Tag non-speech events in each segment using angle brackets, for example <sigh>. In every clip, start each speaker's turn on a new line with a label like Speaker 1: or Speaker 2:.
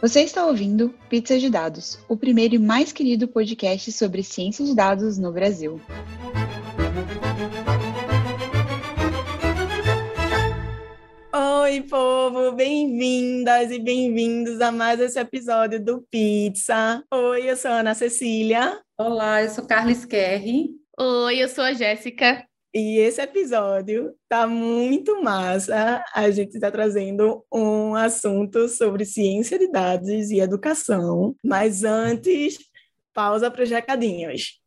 Speaker 1: Você está ouvindo Pizza de Dados, o primeiro e mais querido podcast sobre ciência de dados no Brasil.
Speaker 2: Oi, povo! Bem-vindas e bem-vindos a mais esse episódio do Pizza. Oi, eu sou a Ana Cecília.
Speaker 3: Olá, eu sou Carla Skerri.
Speaker 4: Oi, eu sou a Jéssica.
Speaker 2: E esse episódio tá muito massa. A gente está trazendo um assunto sobre ciência de dados e educação. Mas antes, pausa para os recadinhos.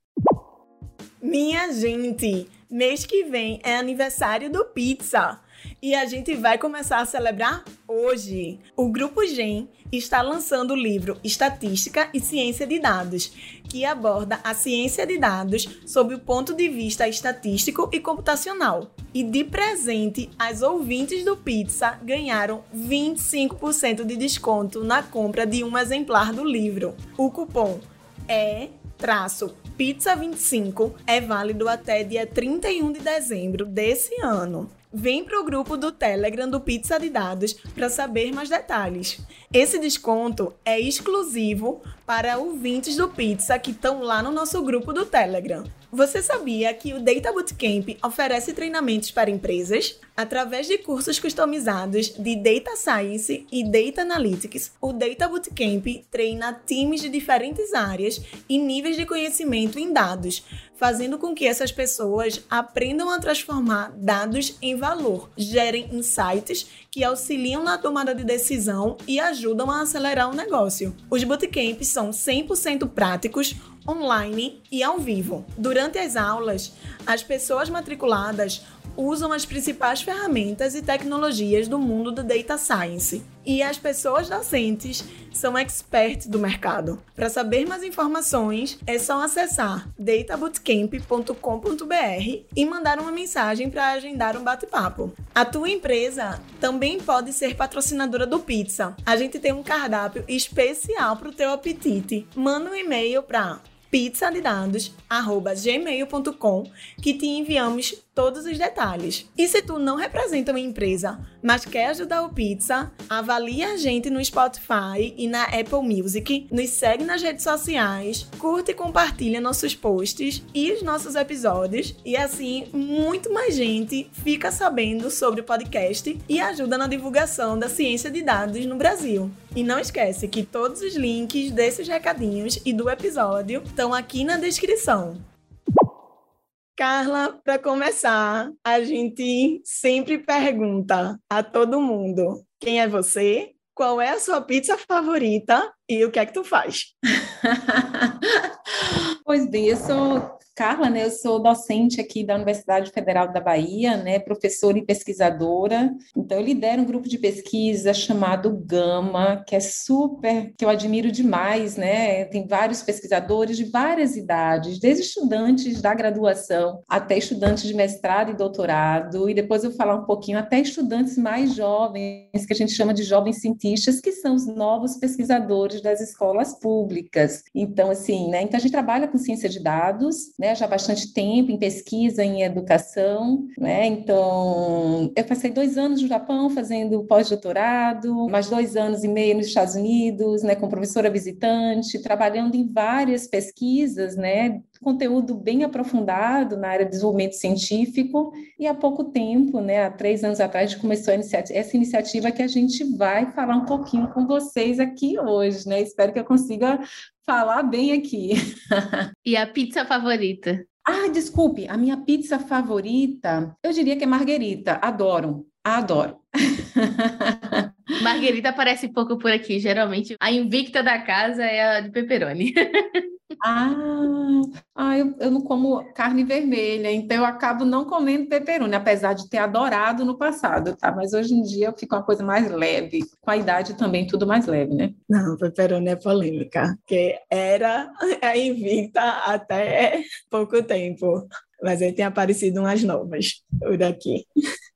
Speaker 2: Minha gente, mês que vem é aniversário do Pizza. E a gente vai começar a celebrar hoje. O Grupo GEM está lançando o livro Estatística e Ciência de Dados, que aborda a ciência de dados sob o ponto de vista estatístico e computacional. E de presente, as ouvintes do Pizza ganharam 25% de desconto na compra de um exemplar do livro. O cupom é traço Pizza 25 é válido até dia 31 de dezembro desse ano. Vem para o grupo do Telegram do Pizza de Dados para saber mais detalhes. Esse desconto é exclusivo para ouvintes do Pizza que estão lá no nosso grupo do Telegram. Você sabia que o Data Bootcamp oferece treinamentos para empresas? Através de cursos customizados de Data Science e Data Analytics, o Data Bootcamp treina times de diferentes áreas e níveis de conhecimento em dados, fazendo com que essas pessoas aprendam a transformar dados em valor, gerem insights que auxiliam na tomada de decisão e ajudam a acelerar o negócio. Os bootcamps são 100% práticos, online e ao vivo. Durante as aulas, as pessoas matriculadas usam as principais ferramentas e tecnologias do mundo do data science. E as pessoas docentes são experts do mercado. Para saber mais informações, é só acessar databootcamp.com.br e mandar uma mensagem para agendar um bate-papo. A tua empresa também pode ser patrocinadora do Pizza. A gente tem um cardápio especial para o teu apetite. Manda um e-mail para pizzalidados@gmail.com que te enviamos todos os detalhes. E se tu não representa uma empresa, mas quer ajudar o Pizza, avalie a gente no Spotify e na Apple Music, nos segue nas redes sociais, curte e compartilha nossos posts e os nossos episódios, e assim muito mais gente fica sabendo sobre o podcast e ajuda na divulgação da ciência de dados no Brasil. E não esquece que todos os links desses recadinhos e do episódio estão aqui na descrição. Carla, para começar, a gente sempre pergunta a todo mundo: quem é você? Qual é a sua pizza favorita e o que é que tu faz? <laughs>
Speaker 3: pois bem, eu sou Carla, né, eu sou docente aqui da Universidade Federal da Bahia, né, professora e pesquisadora. Então, eu lidero um grupo de pesquisa chamado Gama, que é super, que eu admiro demais, né? Tem vários pesquisadores de várias idades, desde estudantes da graduação até estudantes de mestrado e doutorado, e depois eu vou falar um pouquinho até estudantes mais jovens, que a gente chama de jovens cientistas, que são os novos pesquisadores das escolas públicas. Então, assim, né? Então a gente trabalha com ciência de dados, né, já há bastante tempo em pesquisa em educação, né? Então, eu passei dois anos no Japão fazendo pós-doutorado, mais dois anos e meio nos Estados Unidos, né, como professora visitante, trabalhando em várias pesquisas, né, conteúdo bem aprofundado na área de desenvolvimento científico, e há pouco tempo, né, há três anos atrás, a gente começou essa iniciativa que a gente vai falar um pouquinho com vocês aqui hoje, né? Espero que eu consiga falar bem aqui. <laughs>
Speaker 4: e a pizza favorita?
Speaker 3: Ah, desculpe, a minha pizza favorita, eu diria que é marguerita. Adoro, adoro. <laughs>
Speaker 4: Marguerita aparece pouco por aqui, geralmente. A invicta da casa é a de pepperoni. <laughs>
Speaker 3: Ah, ah eu, eu não como carne vermelha, então eu acabo não comendo pepperoni, apesar de ter adorado no passado, tá? Mas hoje em dia eu fico uma coisa mais leve. Com a idade também tudo mais leve, né?
Speaker 2: Não, pepperoni é polêmica, porque era a invicta até pouco tempo. Mas aí tem aparecido umas novas por aqui.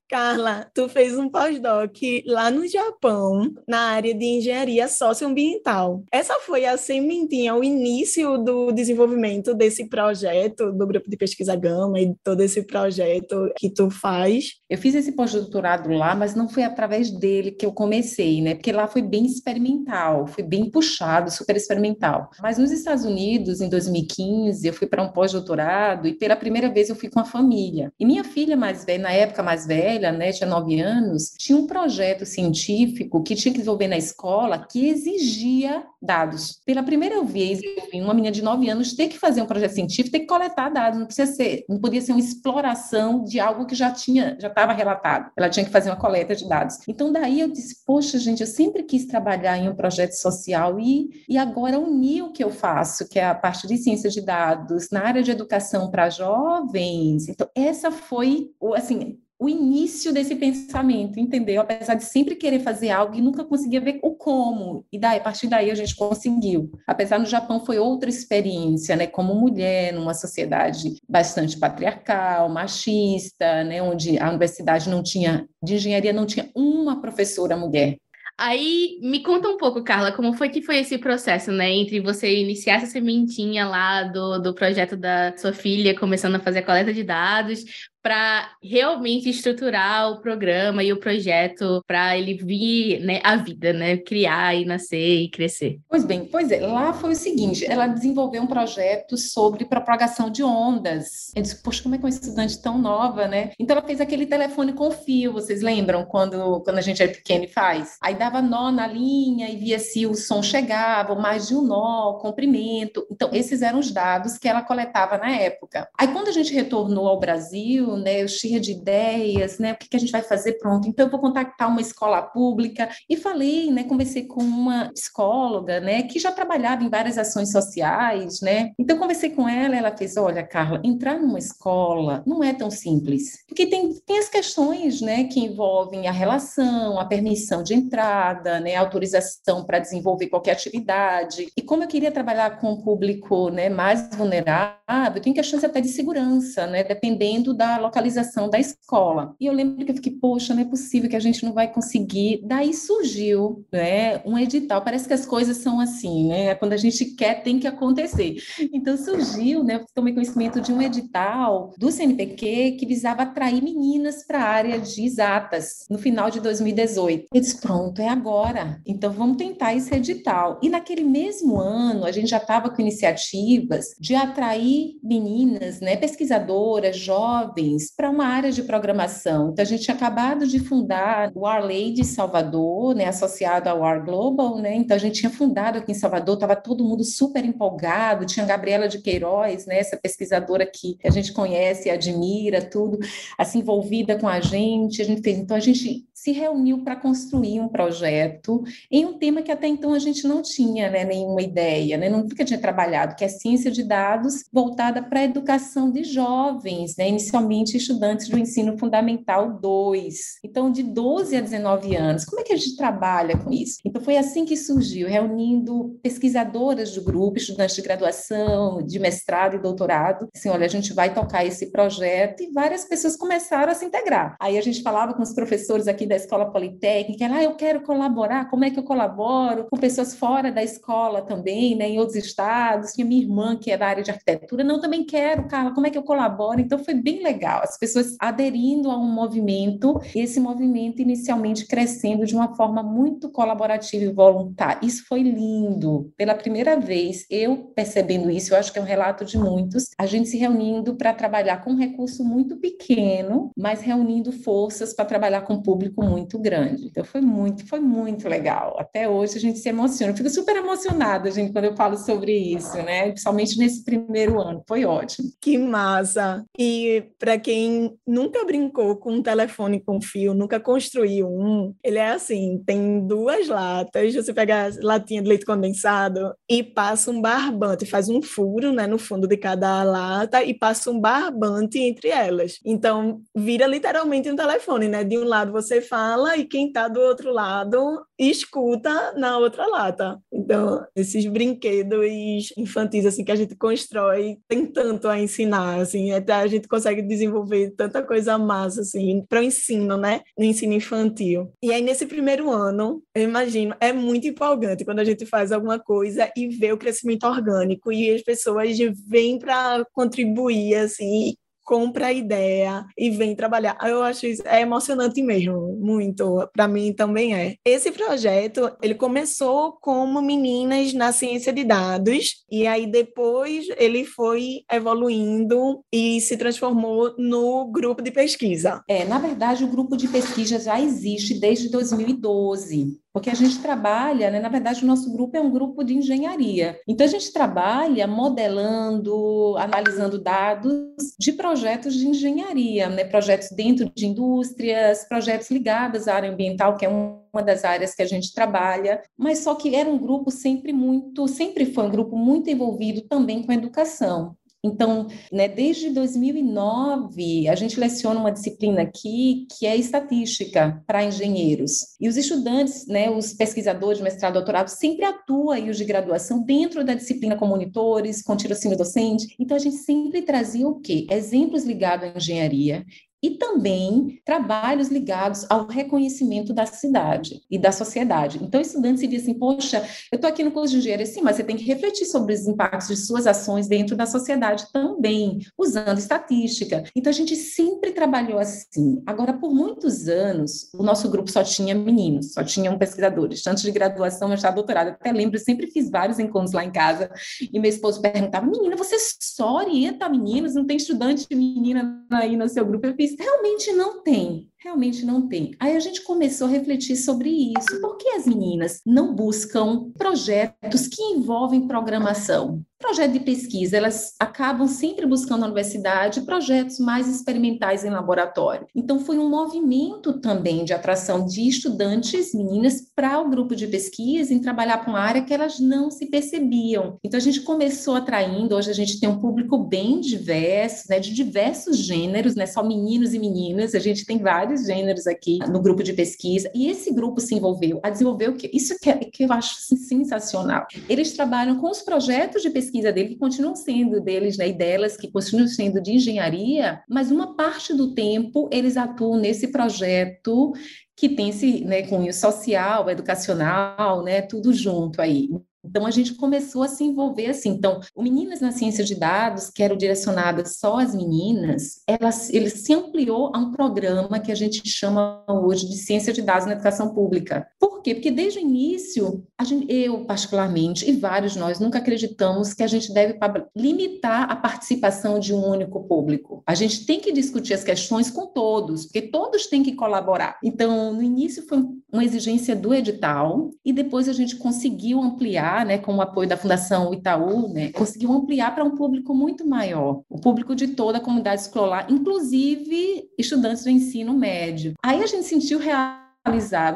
Speaker 2: Carla, tu fez um pós-doc lá no Japão, na área de engenharia socioambiental. Essa foi a sementinha, o início do desenvolvimento desse projeto, do grupo de pesquisa Gama e todo esse projeto que tu faz?
Speaker 3: Eu fiz esse pós-doutorado lá, mas não foi através dele que eu comecei, né? Porque lá foi bem experimental, foi bem puxado, super experimental. Mas nos Estados Unidos, em 2015, eu fui para um pós-doutorado e pela primeira vez eu fui com a família. E minha filha mais velha, na época mais velha, velha, né, tinha nove anos, tinha um projeto científico que tinha que desenvolver na escola que exigia dados. Pela primeira vez, uma menina de nove anos ter que fazer um projeto científico, ter que coletar dados, não precisa ser, não podia ser uma exploração de algo que já tinha, já estava relatado. Ela tinha que fazer uma coleta de dados. Então daí eu disse, poxa, gente, eu sempre quis trabalhar em um projeto social e, e agora unir o que eu faço, que é a parte de ciência de dados, na área de educação para jovens. Então essa foi, assim, o início desse pensamento, entendeu? Apesar de sempre querer fazer algo e nunca conseguia ver o como. E daí, a partir daí a gente conseguiu. Apesar no Japão foi outra experiência, né? Como mulher numa sociedade bastante patriarcal, machista, né? Onde a universidade não tinha de engenharia não tinha uma professora mulher.
Speaker 4: Aí, me conta um pouco, Carla, como foi que foi esse processo, né? Entre você iniciar essa sementinha lá do, do projeto da sua filha, começando a fazer a coleta de dados, para realmente estruturar o programa e o projeto para ele vir né, à vida, né? Criar e nascer e crescer.
Speaker 3: Pois bem, pois é, lá foi o seguinte, ela desenvolveu um projeto sobre propagação de ondas. Eu disse, poxa, como é que uma estudante tão nova, né? Então ela fez aquele telefone com fio, vocês lembram quando, quando a gente é pequeno e faz? Aí dava nó na linha e via se o som chegava, mais de um nó, comprimento. Então esses eram os dados que ela coletava na época. Aí quando a gente retornou ao Brasil, né? Eu cheia de ideias, né? O que, que a gente vai fazer? Pronto. Então, eu vou contactar uma escola pública. E falei, né? Conversei com uma psicóloga, né? Que já trabalhava em várias ações sociais, né? Então, conversei com ela. Ela fez: Olha, Carla, entrar numa escola não é tão simples. Porque tem, tem as questões, né? Que envolvem a relação, a permissão de entrada, né? A autorização para desenvolver qualquer atividade. E como eu queria trabalhar com o público, né? Mais vulnerável, tem questões até de segurança, né? Dependendo da localização da escola. E eu lembro que eu fiquei, poxa, não é possível que a gente não vai conseguir. Daí surgiu né, um edital. Parece que as coisas são assim, né? Quando a gente quer, tem que acontecer. Então surgiu, né? Eu tomei conhecimento de um edital do CNPq que visava atrair meninas para a área de exatas no final de 2018. Eu disse, pronto, é agora. Então vamos tentar esse edital. E naquele mesmo ano, a gente já estava com iniciativas de atrair meninas, né, pesquisadoras, jovens, para uma área de programação. Então, a gente tinha acabado de fundar o de Salvador, né, associado ao War Global, né? Então, a gente tinha fundado aqui em Salvador, estava todo mundo super empolgado, tinha a Gabriela de Queiroz, né, essa pesquisadora que a gente conhece e admira, tudo, assim, envolvida com a gente. A gente fez, então, a gente se reuniu para construir um projeto em um tema que até então a gente não tinha né, nenhuma ideia, né, nunca tinha trabalhado, que é ciência de dados voltada para a educação de jovens, né, inicialmente estudantes do ensino fundamental 2. Então, de 12 a 19 anos, como é que a gente trabalha com isso? Então, foi assim que surgiu, reunindo pesquisadoras do grupo, estudantes de graduação, de mestrado e doutorado, assim, olha, a gente vai tocar esse projeto e várias pessoas começaram a se integrar. Aí a gente falava com os professores aqui da Escola Politécnica, ah, eu quero colaborar, como é que eu colaboro? Com pessoas fora da escola também, né, em outros estados, tinha minha irmã que é da área de arquitetura, não, também quero, Carla, como é que eu colaboro? Então foi bem legal, as pessoas aderindo a um movimento, e esse movimento inicialmente crescendo de uma forma muito colaborativa e voluntária. Isso foi lindo. Pela primeira vez, eu percebendo isso, eu acho que é um relato de muitos, a gente se reunindo para trabalhar com um recurso muito pequeno, mas reunindo forças para trabalhar com público público muito grande. Então foi muito, foi muito legal. Até hoje a gente se emociona. Eu fico super emocionada, gente, quando eu falo sobre isso, né? Principalmente nesse primeiro ano. Foi ótimo.
Speaker 2: Que massa! E para quem nunca brincou com um telefone com fio, nunca construiu um, ele é assim, tem duas latas, você pega a latinha de leite condensado e passa um barbante, faz um furo, né, no fundo de cada lata e passa um barbante entre elas. Então, vira literalmente um telefone, né? De um lado você fala e quem está do outro lado escuta na outra lata. Então, esses brinquedos infantis assim que a gente constrói tem tanto a ensinar, assim, até a gente consegue desenvolver tanta coisa massa assim para o ensino, né? No ensino infantil. E aí nesse primeiro ano, eu imagino, é muito empolgante quando a gente faz alguma coisa e vê o crescimento orgânico e as pessoas vêm para contribuir assim compra a ideia e vem trabalhar. Eu acho isso é emocionante mesmo, muito. Para mim também é. Esse projeto, ele começou como meninas na ciência de dados e aí depois ele foi evoluindo e se transformou no grupo de pesquisa.
Speaker 3: É, na verdade, o grupo de pesquisa já existe desde 2012 porque a gente trabalha, né, na verdade, o nosso grupo é um grupo de engenharia. Então, a gente trabalha modelando, analisando dados de projetos de engenharia, né, projetos dentro de indústrias, projetos ligados à área ambiental, que é uma das áreas que a gente trabalha, mas só que era um grupo sempre muito, sempre foi um grupo muito envolvido também com a educação. Então, né, desde 2009, a gente leciona uma disciplina aqui que é estatística para engenheiros. E os estudantes, né, os pesquisadores de mestrado e doutorado, sempre atuam aí os de graduação dentro da disciplina com monitores, com tirocínio docente. Então, a gente sempre trazia o quê? Exemplos ligados à engenharia e também trabalhos ligados ao reconhecimento da cidade e da sociedade. Então, estudantes se dizem assim, poxa, eu estou aqui no curso de engenharia, sim, mas você tem que refletir sobre os impactos de suas ações dentro da sociedade também, usando estatística. Então, a gente sempre trabalhou assim. Agora, por muitos anos, o nosso grupo só tinha meninos, só tinham pesquisadores, tanto de graduação, mestrado, doutorado. até lembro, sempre fiz vários encontros lá em casa, e meu esposo perguntava, menina, você só orienta meninos? Não tem estudante menina aí no seu grupo? Eu fiz, realmente não tem realmente não tem. Aí a gente começou a refletir sobre isso. Por que as meninas não buscam projetos que envolvem programação? Projeto de pesquisa, elas acabam sempre buscando na universidade projetos mais experimentais em laboratório. Então, foi um movimento também de atração de estudantes, meninas, para o grupo de pesquisa, em trabalhar com uma área que elas não se percebiam. Então, a gente começou atraindo, hoje a gente tem um público bem diverso, né, de diversos gêneros, né, só meninos e meninas, a gente tem vários vários gêneros aqui no grupo de pesquisa, e esse grupo se envolveu a desenvolver o que? Isso que, é, que eu acho sensacional. Eles trabalham com os projetos de pesquisa dele, que continuam sendo deles, né, e delas, que continuam sendo de engenharia, mas uma parte do tempo eles atuam nesse projeto que tem esse né, cunho social, educacional, né, tudo junto aí. Então, a gente começou a se envolver assim. Então, o Meninas na Ciência de Dados, que era direcionada só às meninas, ela, ele se ampliou a um programa que a gente chama hoje de Ciência de Dados na Educação Pública. Por quê? Porque desde o início, gente, eu particularmente, e vários nós, nunca acreditamos que a gente deve limitar a participação de um único público. A gente tem que discutir as questões com todos, porque todos têm que colaborar. Então, no início foi uma exigência do edital, e depois a gente conseguiu ampliar né, com o apoio da Fundação Itaú, né, conseguiu ampliar para um público muito maior, o público de toda a comunidade escolar, inclusive estudantes do ensino médio. Aí a gente sentiu real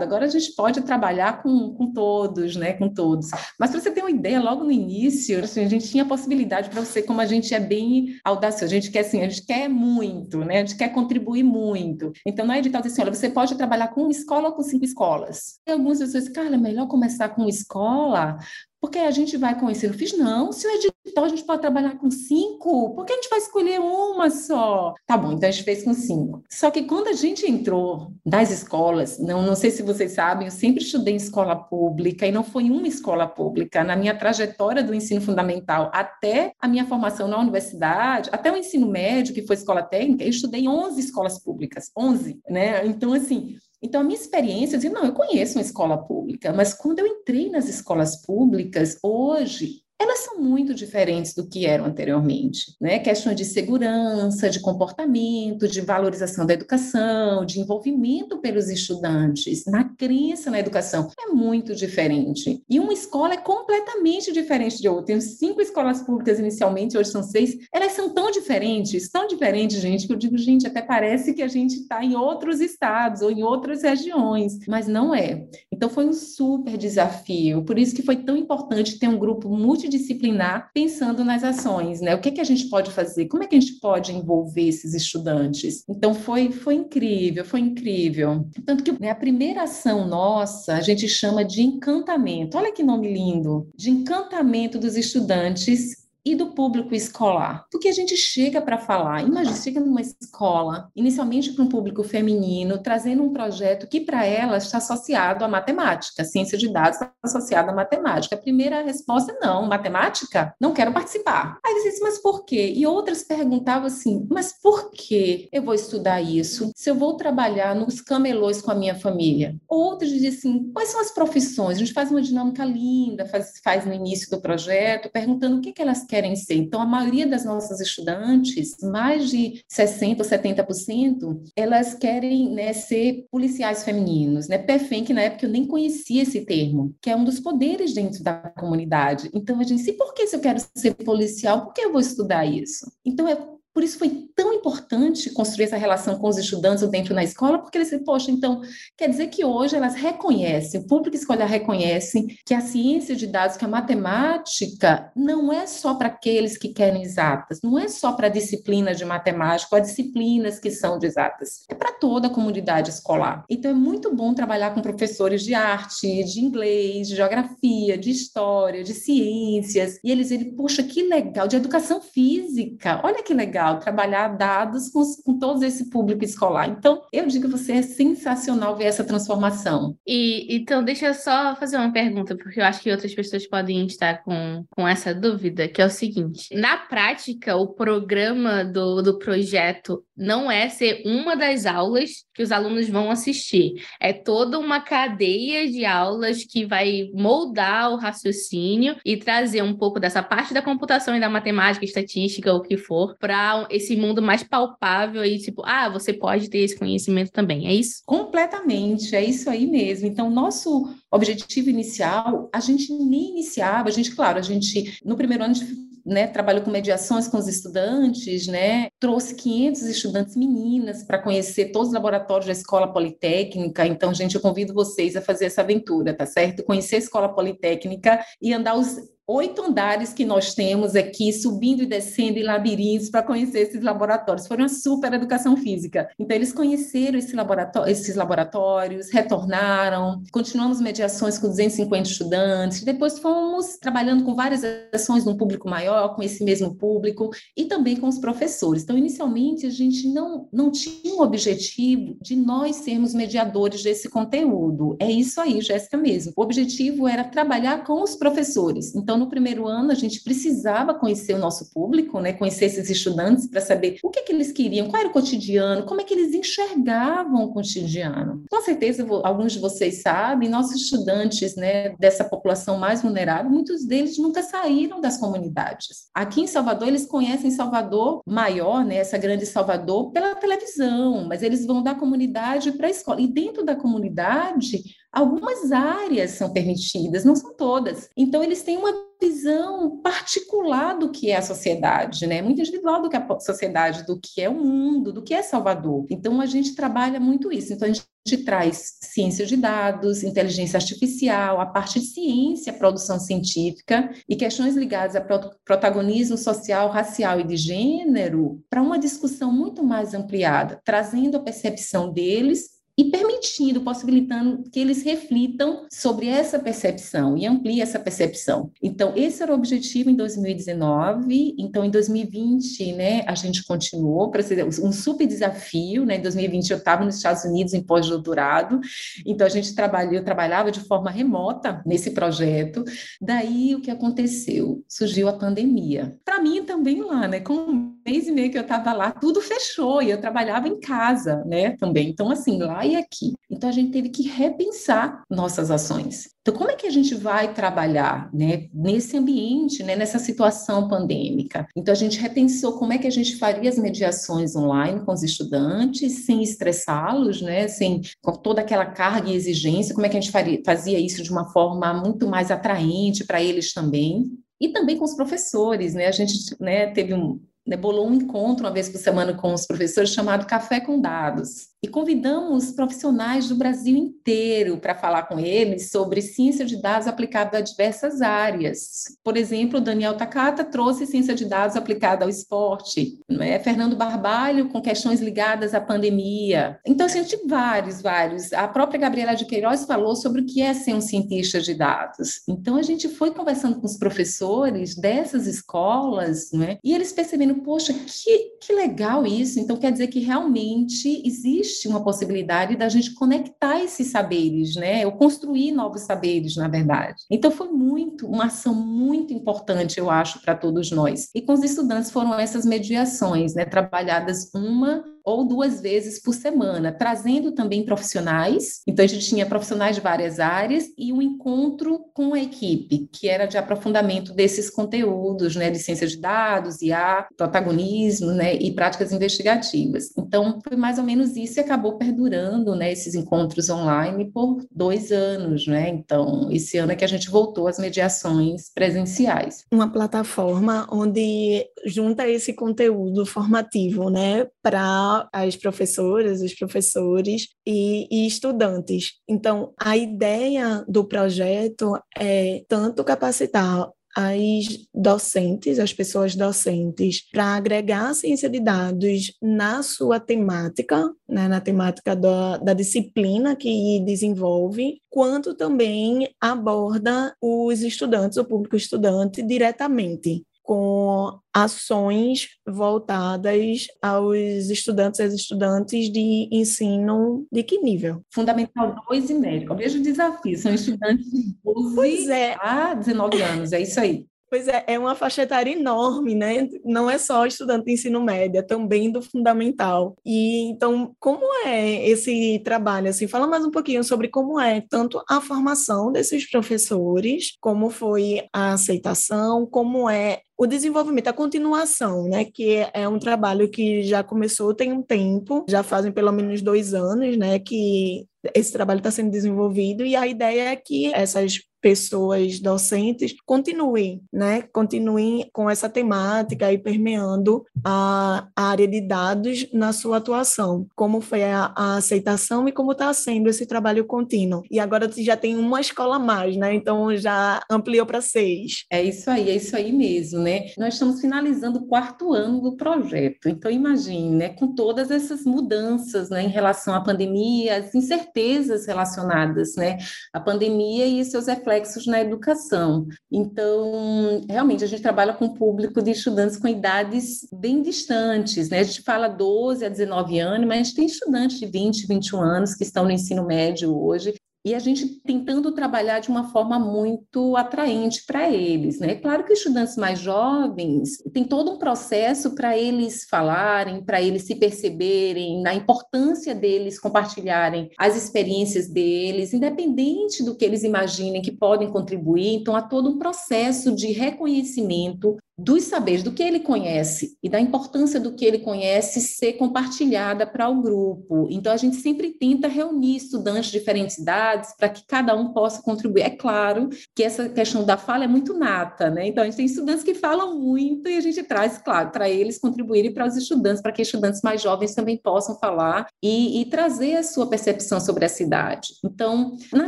Speaker 3: Agora a gente pode trabalhar com, com todos, né? Com todos. Mas para você ter uma ideia, logo no início, assim, a gente tinha a possibilidade para você, como a gente é bem audacioso, a gente quer assim, a gente quer muito, né? A gente quer contribuir muito. Então, na edital assim: olha, você pode trabalhar com uma escola ou com cinco escolas. E algumas pessoas, cara, é melhor começar com escola, porque a gente vai conhecer. Eu fiz, não, se o edital a gente pode trabalhar com cinco, por que a gente vai escolher uma só? Tá bom, então a gente fez com cinco. Só que quando a gente entrou das escolas, não, não sei se vocês sabem, eu sempre estudei em escola pública e não foi uma escola pública. Na minha trajetória do ensino fundamental até a minha formação na universidade, até o ensino médio, que foi escola técnica, eu estudei em 11 escolas públicas, 11, né? Então, assim, então, a minha experiência, eu não, eu conheço uma escola pública, mas quando eu entrei nas escolas públicas, hoje, elas são muito diferentes do que eram anteriormente, né? Questões de segurança, de comportamento, de valorização da educação, de envolvimento pelos estudantes, na crença na educação, é muito diferente. E uma escola é completamente diferente de outra. Tenho cinco escolas públicas inicialmente, hoje são seis, elas são tão diferentes, tão diferentes, gente, que eu digo, gente, até parece que a gente está em outros estados ou em outras regiões, mas não é. Então foi um super desafio, por isso que foi tão importante ter um grupo multidisciplinar multidisciplinar, pensando nas ações, né? O que, é que a gente pode fazer? Como é que a gente pode envolver esses estudantes? Então, foi, foi incrível, foi incrível. Tanto que né, a primeira ação nossa, a gente chama de encantamento. Olha que nome lindo! De encantamento dos estudantes e do público escolar. Porque a gente chega para falar, imagina, chega numa escola, inicialmente para um público feminino, trazendo um projeto que para ela está associado à matemática, ciência de dados está associada à matemática. A primeira resposta, não, matemática? Não quero participar. Aí você disse, mas por quê? E outras perguntavam assim, mas por que eu vou estudar isso se eu vou trabalhar nos camelôs com a minha família? Outras diziam assim, quais são as profissões? A gente faz uma dinâmica linda, faz, faz no início do projeto, perguntando o que, que elas querem ser. Então, a maioria das nossas estudantes, mais de 60% ou 70%, elas querem né, ser policiais femininos, né? PEFEM, que na época eu nem conhecia esse termo, que é um dos poderes dentro da comunidade. Então, a gente disse, por que se eu quero ser policial, por que eu vou estudar isso? Então, é por isso foi tão importante construir essa relação com os estudantes dentro da escola, porque eles dizem, poxa, então, quer dizer que hoje elas reconhecem, o público escolar reconhece que a ciência de dados, que a matemática, não é só para aqueles que querem exatas, não é só para a disciplina de matemática, ou disciplinas que são de exatas, é para toda a comunidade escolar. Então, é muito bom trabalhar com professores de arte, de inglês, de geografia, de história, de ciências, e eles dizem, poxa, que legal, de educação física, olha que legal legal trabalhar dados com, com todo esse público escolar. Então, eu digo que você é sensacional ver essa transformação.
Speaker 4: E então, deixa eu só fazer uma pergunta, porque eu acho que outras pessoas podem estar com, com essa dúvida, que é o seguinte: na prática, o programa do, do projeto não é ser uma das aulas que os alunos vão assistir, é toda uma cadeia de aulas que vai moldar o raciocínio e trazer um pouco dessa parte da computação e da matemática, estatística, o que for, para esse mundo mais palpável e tipo, ah, você pode ter esse conhecimento também, é isso?
Speaker 3: Completamente, é isso aí mesmo. Então, nosso objetivo inicial, a gente nem iniciava, a gente, claro, a gente, no primeiro ano, gente né, trabalhou com mediações com os estudantes, né, trouxe 500 estudantes meninas para conhecer todos os laboratórios da Escola Politécnica. Então, gente, eu convido vocês a fazer essa aventura, tá certo? Conhecer a Escola Politécnica e andar os oito andares que nós temos aqui, subindo e descendo em labirintos para conhecer esses laboratórios. Foi uma super educação física. Então, eles conheceram esse laboratório, esses laboratórios, retornaram, continuamos mediações com 250 estudantes, depois fomos trabalhando com várias ações num público maior, com esse mesmo público, e também com os professores. Então, inicialmente, a gente não, não tinha o objetivo de nós sermos mediadores desse conteúdo. É isso aí, Jéssica mesmo. O objetivo era trabalhar com os professores. Então, no primeiro ano, a gente precisava conhecer o nosso público, né, conhecer esses estudantes para saber o que, que eles queriam, qual era o cotidiano, como é que eles enxergavam o cotidiano. Com certeza, alguns de vocês sabem, nossos estudantes né, dessa população mais vulnerável, muitos deles nunca saíram das comunidades. Aqui em Salvador, eles conhecem Salvador maior, né, essa grande Salvador, pela televisão, mas eles vão da comunidade para a escola. E dentro da comunidade, Algumas áreas são permitidas, não são todas. Então, eles têm uma visão particular do que é a sociedade, né? Muito individual do que é a sociedade, do que é o mundo, do que é Salvador. Então, a gente trabalha muito isso. Então, a gente traz ciência de dados, inteligência artificial, a parte de ciência, produção científica e questões ligadas a protagonismo social, racial e de gênero para uma discussão muito mais ampliada, trazendo a percepção deles e permitindo, possibilitando que eles reflitam sobre essa percepção e ampliem essa percepção. Então, esse era o objetivo em 2019. Então, em 2020, né, a gente continuou para ser um super desafio, né? Em 2020 eu estava nos Estados Unidos em pós-doutorado, então a gente trabalhou, eu trabalhava de forma remota nesse projeto. Daí o que aconteceu? Surgiu a pandemia. Para mim também lá, né, com um mês e meio que eu estava lá, tudo fechou e eu trabalhava em casa, né, também. Então assim, lá e aqui. Então a gente teve que repensar nossas ações. Então, como é que a gente vai trabalhar né, nesse ambiente, né, nessa situação pandêmica? Então, a gente repensou como é que a gente faria as mediações online com os estudantes, sem estressá-los, né, sem com toda aquela carga e exigência, como é que a gente faria, fazia isso de uma forma muito mais atraente para eles também. E também com os professores, né? A gente né, teve um, né, bolou um encontro uma vez por semana com os professores chamado Café com Dados. E convidamos profissionais do Brasil inteiro para falar com eles sobre ciência de dados aplicada a diversas áreas. Por exemplo, Daniel Takata trouxe ciência de dados aplicada ao esporte, não é? Fernando Barbalho com questões ligadas à pandemia. Então, assim, a gente vários, vários. A própria Gabriela de Queiroz falou sobre o que é ser um cientista de dados. Então, a gente foi conversando com os professores dessas escolas, não é? E eles percebendo, poxa, que, que legal isso. Então, quer dizer que realmente existe existe uma possibilidade da gente conectar esses saberes, né? Ou construir novos saberes, na verdade. Então foi muito, uma ação muito importante, eu acho, para todos nós. E com os estudantes foram essas mediações, né? Trabalhadas uma ou duas vezes por semana, trazendo também profissionais. Então, a gente tinha profissionais de várias áreas e um encontro com a equipe, que era de aprofundamento desses conteúdos, né, de ciência de dados, IA, protagonismo, né, e práticas investigativas. Então, foi mais ou menos isso acabou perdurando, né, esses encontros online por dois anos, né. Então, esse ano é que a gente voltou às mediações presenciais.
Speaker 2: Uma plataforma onde junta esse conteúdo formativo, né, para as professoras, os professores e, e estudantes. Então, a ideia do projeto é tanto capacitar as docentes, as pessoas docentes, para agregar a ciência de dados na sua temática, né, na temática da, da disciplina que desenvolve, quanto também aborda os estudantes, o público estudante, diretamente com ações voltadas aos estudantes e estudantes de ensino de que nível?
Speaker 3: Fundamental 2 e médio. Veja o desafio, são estudantes de 12 é. a 19 anos, é isso aí.
Speaker 2: Pois é, é uma faixa etária enorme, né? Não é só estudante de ensino médio, é também do fundamental. E então, como é esse trabalho? Assim, fala mais um pouquinho sobre como é tanto a formação desses professores, como foi a aceitação, como é o desenvolvimento, a continuação, né, que é um trabalho que já começou tem um tempo, já fazem pelo menos dois anos, né, que esse trabalho está sendo desenvolvido e a ideia é que essas pessoas docentes continuem, né? Continuem com essa temática e permeando a, área de dados na sua atuação. Como foi a, a aceitação e como está sendo esse trabalho contínuo. E agora já tem uma escola a mais, né? Então já ampliou para seis.
Speaker 3: É isso aí, é isso aí mesmo, né? Nós estamos finalizando o quarto ano do projeto. Então imagine, né? Com todas essas mudanças, né? Em relação à pandemia, as incertezas relacionadas, né? A pandemia e seus reflexos na educação. Então, realmente, a gente trabalha com um público de estudantes com idades bem distantes, né? A gente fala 12 a 19 anos, mas a gente tem estudantes de 20, 21 anos que estão no ensino médio hoje e a gente tentando trabalhar de uma forma muito atraente para eles, né? Claro que estudantes mais jovens tem todo um processo para eles falarem, para eles se perceberem, na importância deles compartilharem as experiências deles, independente do que eles imaginem que podem contribuir. Então há todo um processo de reconhecimento dos saberes, do que ele conhece e da importância do que ele conhece ser compartilhada para o grupo. Então, a gente sempre tenta reunir estudantes de diferentes idades para que cada um possa contribuir. É claro que essa questão da fala é muito nata, né? Então, a gente tem estudantes que falam muito e a gente traz, claro, para eles contribuírem para os estudantes, para que estudantes mais jovens também possam falar e, e trazer a sua percepção sobre a cidade. Então, na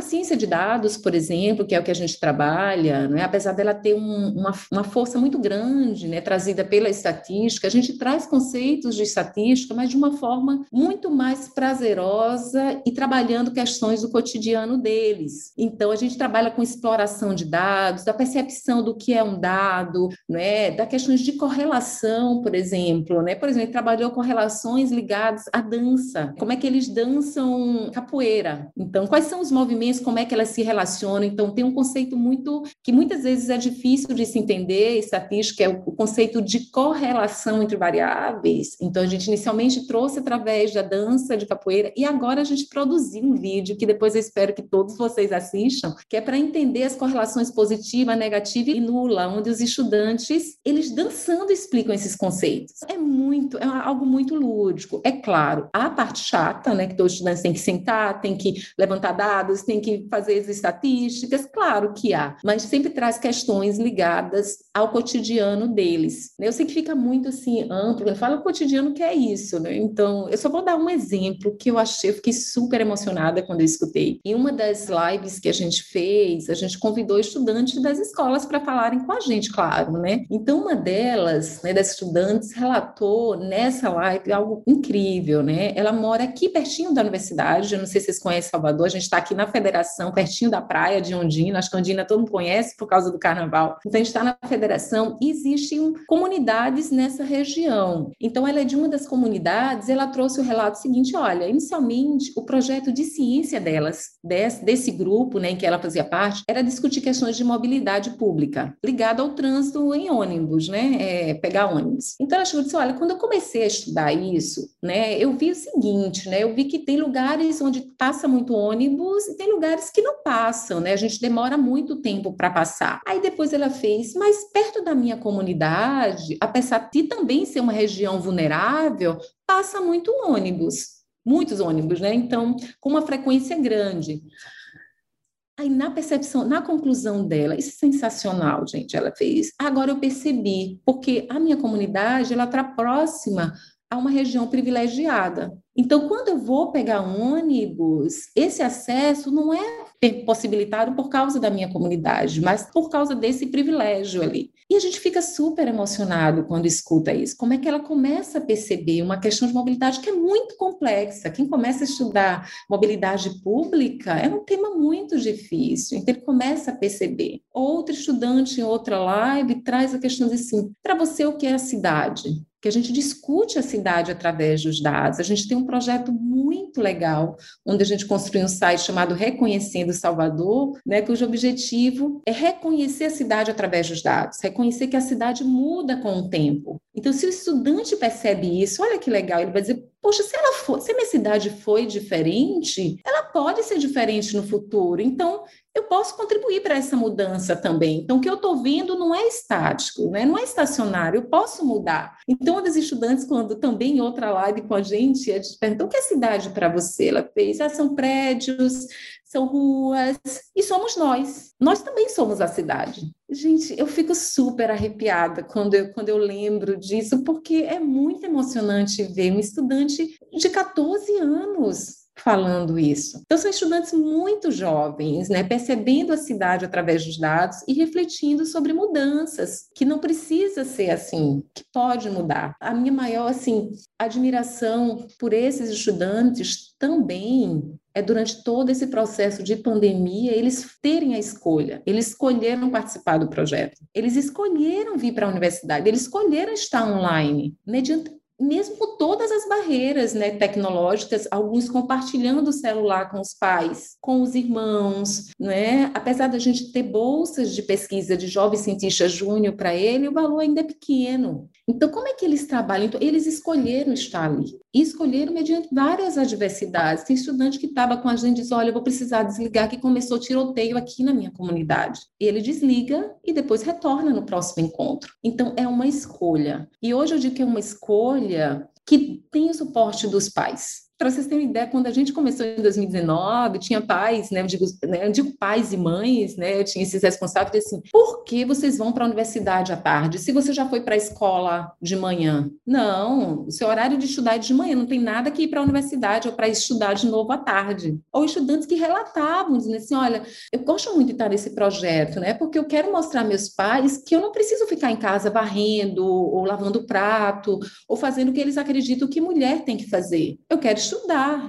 Speaker 3: ciência de dados, por exemplo, que é o que a gente trabalha, né? apesar dela ter um, uma, uma força muito grande, né, trazida pela estatística, a gente traz conceitos de estatística, mas de uma forma muito mais prazerosa e trabalhando questões do cotidiano deles. Então, a gente trabalha com exploração de dados, da percepção do que é um dado, né, da questões de correlação, por exemplo, né? Por exemplo, ele trabalhou correlações ligadas à dança, como é que eles dançam capoeira. Então, quais são os movimentos, como é que elas se relacionam? Então, tem um conceito muito que muitas vezes é difícil de se entender, estatística é o conceito de correlação entre variáveis. Então, a gente inicialmente trouxe através da dança de capoeira e agora a gente produziu um vídeo que depois eu espero espero que todos vocês assistam, que é para entender as correlações positiva, negativa e nula, onde os estudantes, eles dançando explicam esses conceitos. É muito, é algo muito lúdico. É claro, a parte chata, né, que todos os estudantes têm que sentar, têm que levantar dados, têm que fazer as estatísticas, claro que há, mas sempre traz questões ligadas ao cotidiano deles. Eu sei que fica muito assim amplo, eu falo o cotidiano que é isso, né? Então, eu só vou dar um exemplo que eu achei, eu fiquei super emocionada quando eu escutei. Uma das lives que a gente fez, a gente convidou estudantes das escolas para falarem com a gente, claro, né? Então, uma delas, né, das estudantes, relatou nessa live algo incrível, né? Ela mora aqui pertinho da universidade, eu não sei se vocês conhecem Salvador, a gente está aqui na federação, pertinho da praia de Ondina, acho que Ondina todo mundo conhece por causa do carnaval. Então, a gente está na federação e existem comunidades nessa região. Então, ela é de uma das comunidades, ela trouxe o relato seguinte: olha, inicialmente, o projeto de ciência delas, desse, desse grupo né, em que ela fazia parte, era discutir questões de mobilidade pública, ligada ao trânsito em ônibus, né? É, pegar ônibus. Então, ela chegou e disse: olha, quando eu comecei a estudar isso, né, eu vi o seguinte, né? Eu vi que tem lugares onde passa muito ônibus e tem lugares que não passam, né? A gente demora muito tempo para passar. Aí depois ela fez, mas perto da minha comunidade, apesar de também ser uma região vulnerável, passa muito ônibus, muitos ônibus, né? Então, com uma frequência grande. Aí, na percepção, na conclusão dela, isso é sensacional, gente, ela fez. Agora eu percebi, porque a minha comunidade, ela está próxima a uma região privilegiada. Então, quando eu vou pegar ônibus, esse acesso não é possibilitado por causa da minha comunidade, mas por causa desse privilégio ali. E a gente fica super emocionado quando escuta isso. Como é que ela começa a perceber uma questão de mobilidade que é muito complexa? Quem começa a estudar mobilidade pública é um tema muito difícil. Então, ele começa a perceber. Outro estudante em outra live traz a questão de assim: para você, o que é a cidade? Que a gente discute a cidade através dos dados. A gente tem um projeto muito legal, onde a gente construiu um site chamado Reconhecendo Salvador, né, cujo objetivo é reconhecer a cidade através dos dados, reconhecer que a cidade muda com o tempo. Então, se o estudante percebe isso, olha que legal, ele vai dizer: poxa, se ela for, se a minha cidade foi diferente, ela pode ser diferente no futuro. Então, eu posso contribuir para essa mudança também. Então, o que eu estou vendo não é estático, né? não é estacionário, eu posso mudar. Então, uma das estudantes, quando também em outra live com a gente, a gente perguntou o que é cidade para você? Ela fez, ah, são prédios, são ruas, e somos nós. Nós também somos a cidade. Gente, eu fico super arrepiada quando eu, quando eu lembro disso, porque é muito emocionante ver um estudante de 14 anos falando isso. Então, são estudantes muito jovens, né, percebendo a cidade através dos dados e refletindo sobre mudanças, que não precisa ser assim, que pode mudar. A minha maior, assim, admiração por esses estudantes também é durante todo esse processo de pandemia eles terem a escolha. Eles escolheram participar do projeto. Eles escolheram vir para a universidade. Eles escolheram estar online mediante mesmo todas as barreiras né, tecnológicas, alguns compartilhando o celular com os pais, com os irmãos, né? apesar da gente ter bolsas de pesquisa de jovem cientista júnior para ele, o valor ainda é pequeno. Então, como é que eles trabalham? Então, eles escolheram estar ali, e escolheram mediante várias adversidades. Tem estudante que estava com a gente e diz, olha, eu vou precisar desligar, que começou tiroteio aqui na minha comunidade. Ele desliga e depois retorna no próximo encontro. Então, é uma escolha. E hoje eu digo que é uma escolha que tem o suporte dos pais. Para vocês terem ideia, quando a gente começou em 2019, tinha pais, né, eu digo, né, eu digo pais e mães, né, eu tinha esses responsáveis, assim, por que vocês vão para a universidade à tarde, se você já foi para a escola de manhã? Não, o seu horário de estudar é de manhã, não tem nada que ir para a universidade ou para estudar de novo à tarde. Ou estudantes que relatavam, dizendo assim, olha, eu gosto muito de estar nesse projeto, né, porque eu quero mostrar a meus pais que eu não preciso ficar em casa varrendo, ou lavando prato, ou fazendo o que eles acreditam que mulher tem que fazer. Eu quero estudar,